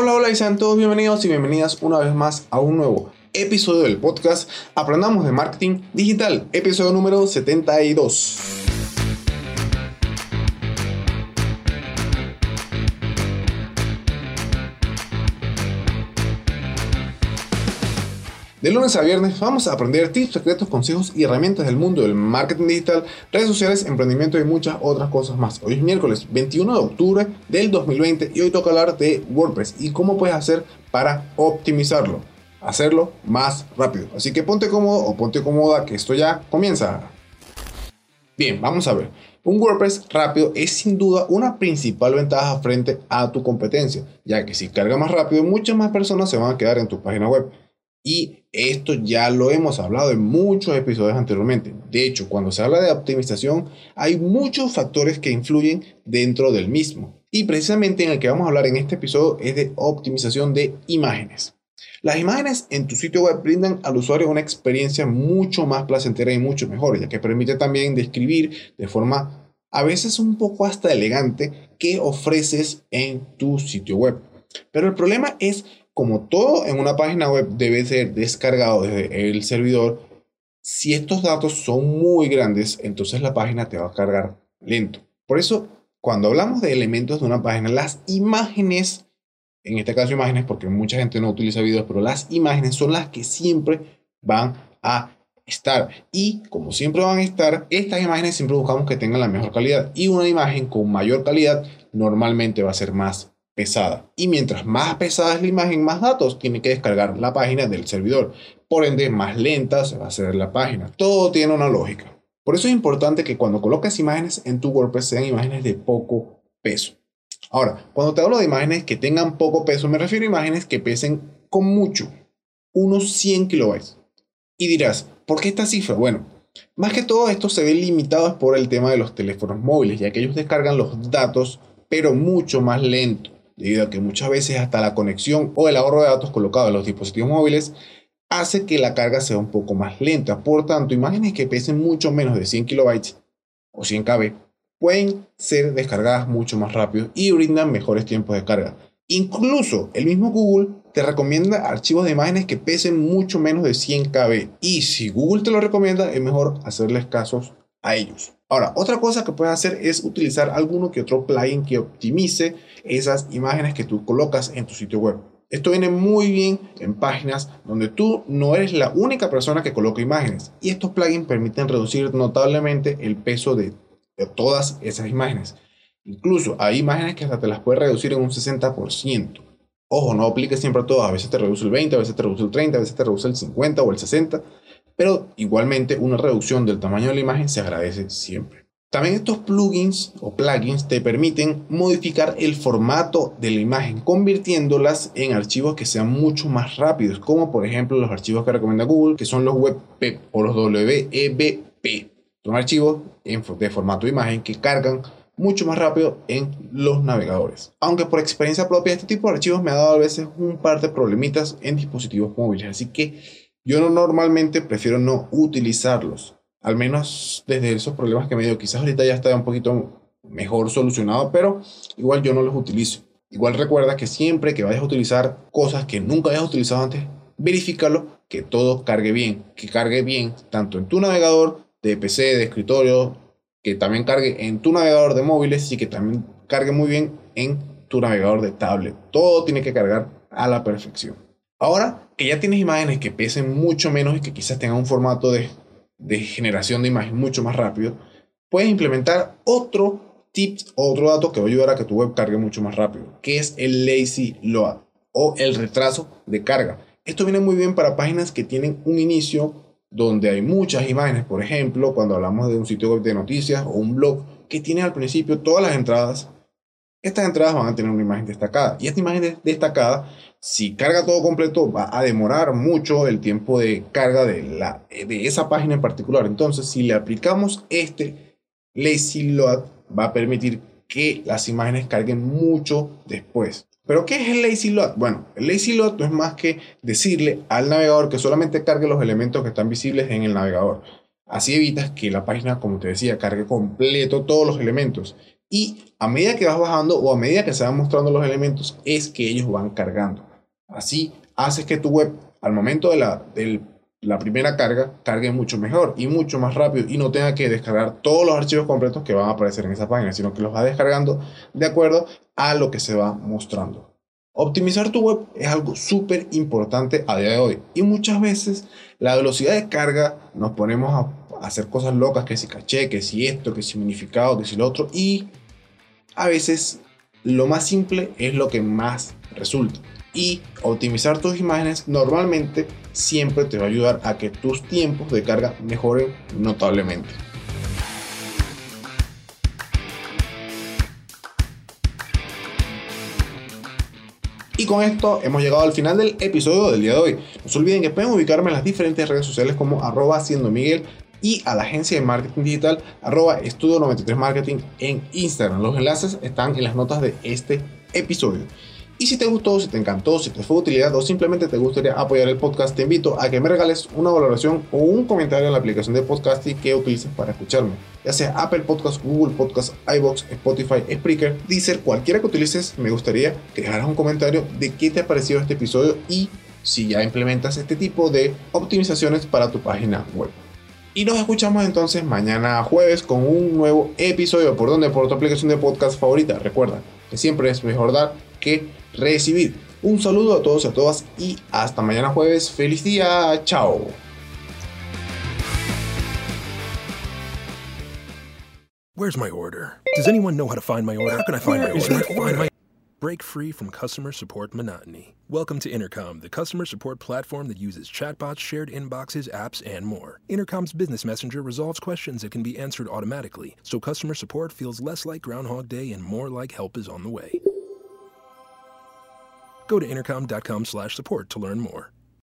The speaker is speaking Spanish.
Hola, hola y sean todos bienvenidos y bienvenidas una vez más a un nuevo episodio del podcast Aprendamos de Marketing Digital, episodio número 72. De lunes a viernes vamos a aprender tips, secretos, consejos y herramientas del mundo del marketing digital, redes sociales, emprendimiento y muchas otras cosas más. Hoy es miércoles 21 de octubre del 2020 y hoy toca hablar de WordPress y cómo puedes hacer para optimizarlo, hacerlo más rápido. Así que ponte cómodo o ponte cómoda que esto ya comienza. Bien, vamos a ver. Un WordPress rápido es sin duda una principal ventaja frente a tu competencia, ya que si carga más rápido, muchas más personas se van a quedar en tu página web. Y esto ya lo hemos hablado en muchos episodios anteriormente. De hecho, cuando se habla de optimización, hay muchos factores que influyen dentro del mismo. Y precisamente en el que vamos a hablar en este episodio es de optimización de imágenes. Las imágenes en tu sitio web brindan al usuario una experiencia mucho más placentera y mucho mejor, ya que permite también describir de forma a veces un poco hasta elegante qué ofreces en tu sitio web. Pero el problema es como todo en una página web debe ser descargado desde el servidor, si estos datos son muy grandes, entonces la página te va a cargar lento. Por eso, cuando hablamos de elementos de una página, las imágenes, en este caso imágenes, porque mucha gente no utiliza videos, pero las imágenes son las que siempre van a estar. Y como siempre van a estar, estas imágenes siempre buscamos que tengan la mejor calidad. Y una imagen con mayor calidad normalmente va a ser más pesada. Y mientras más pesada es la imagen, más datos tiene que descargar la página del servidor. Por ende, más lenta se va a hacer la página. Todo tiene una lógica. Por eso es importante que cuando coloques imágenes en tu WordPress sean imágenes de poco peso. Ahora, cuando te hablo de imágenes que tengan poco peso, me refiero a imágenes que pesen con mucho, unos 100 kilobytes. Y dirás, ¿por qué esta cifra? Bueno, más que todo esto se ve limitado por el tema de los teléfonos móviles, ya que ellos descargan los datos, pero mucho más lento debido a que muchas veces hasta la conexión o el ahorro de datos colocado en los dispositivos móviles hace que la carga sea un poco más lenta. Por tanto, imágenes que pesen mucho menos de 100 kilobytes o 100 KB pueden ser descargadas mucho más rápido y brindan mejores tiempos de carga. Incluso el mismo Google te recomienda archivos de imágenes que pesen mucho menos de 100 KB y si Google te lo recomienda es mejor hacerles casos a ellos. Ahora, otra cosa que puedes hacer es utilizar alguno que otro plugin que optimice esas imágenes que tú colocas en tu sitio web. Esto viene muy bien en páginas donde tú no eres la única persona que coloca imágenes y estos plugins permiten reducir notablemente el peso de, todas esas imágenes. Incluso hay imágenes que hasta te las puedes reducir en un 60%. Ojo, no apliques siempre a todas. A veces te reduce el 20, a veces te reduce el 30, a veces te reduce el 50 o el 60 pero igualmente una reducción del tamaño de la imagen se agradece siempre. También estos plugins o plugins te permiten modificar el formato de la imagen, convirtiéndolas en archivos que sean mucho más rápidos, como por ejemplo los archivos que recomienda Google, que son los WebP o los WebP. Son archivos de formato de imagen que cargan mucho más rápido en los navegadores. Aunque por experiencia propia este tipo de archivos me ha dado a veces un par de problemitas en dispositivos móviles, así que yo no, normalmente prefiero no utilizarlos, al menos desde esos problemas que me dio. Quizás ahorita ya está un poquito mejor solucionado, pero igual yo no los utilizo. Igual recuerda que siempre que vayas a utilizar cosas que nunca hayas utilizado antes, verifícalo que todo cargue bien, que cargue bien tanto en tu navegador de PC, de escritorio, que también cargue en tu navegador de móviles y que también cargue muy bien en tu navegador de tablet. Todo tiene que cargar a la perfección. Ahora que ya tienes imágenes que pesen mucho menos y que quizás tengan un formato de, generación de imagen mucho más rápido, puedes implementar otro tip, otro dato que va a ayudar a que tu web cargue mucho más rápido, que es el lazy load o el retraso de carga. Esto viene muy bien para páginas que tienen un inicio donde hay muchas imágenes, por ejemplo, cuando hablamos de un sitio web de noticias o un blog que tiene al principio todas las entradas. Estas entradas van a tener una imagen destacada y esta imagen destacada si carga todo completo, va a demorar mucho el tiempo de carga de, la, de esa página en particular. Entonces, si le aplicamos este lazy load, va a permitir que las imágenes carguen mucho después. Pero, ¿qué es el lazy load? Bueno, el lazy load no es más que decirle al navegador que solamente cargue los elementos que están visibles en el navegador. Así evitas que la página, como te decía, cargue completo todos los elementos Y a medida que vas bajando o a medida que se van mostrando los elementos, es que ellos van cargando. Así haces que tu web, al momento de la, la primera carga, cargue mucho mejor y mucho más rápido y no tenga que descargar todos los archivos completos que van a aparecer en esa página, sino que los va descargando de acuerdo a lo que se va mostrando. Optimizar tu web es algo súper importante a día de hoy y muchas veces la velocidad de carga nos ponemos a hacer cosas locas, que si caché, que si esto, que si unificado, que si lo otro y a veces lo más simple es lo que más resulta y optimizar tus imágenes normalmente siempre te va a ayudar a que tus tiempos de carga mejoren notablemente. Y con esto hemos llegado al final del episodio del día de hoy. No se olviden que pueden ubicarme en las diferentes redes sociales como arroba siendo Miguel y a la agencia de marketing digital arroba estudio 93 marketing en Instagram. Los enlaces están en las notas de este episodio. Y si te gustó, si te encantó, si te fue de utilidad o simplemente te gustaría apoyar el podcast, te invito a que me regales una valoración o un comentario en la aplicación de podcasting que utilices para escucharme. Ya sea Apple Podcast, Google Podcast, iBox, Spotify, Spreaker, Deezer, cualquiera que utilices, me gustaría que dejaras un comentario de qué te ha parecido este episodio y si ya implementas este tipo de optimizaciones para tu página web. Y nos escuchamos entonces mañana jueves con un nuevo episodio por donde por tu aplicación de podcast favorita. Recuerda que siempre es mejor dar que recibir. Un saludo a todos y a todas y hasta mañana jueves. Feliz día. Chao. Where's my order? Does anyone know how to find my order? How can I find my order? Find my... Break free from customer support monotony. Welcome to Intercom, the customer support platform that uses chatbots, shared inboxes, apps, and more. Intercom's business messenger resolves questions that can be answered automatically, so customer support feels less like Groundhog Day and more like help is on the way. Go to intercom.com/support to learn more.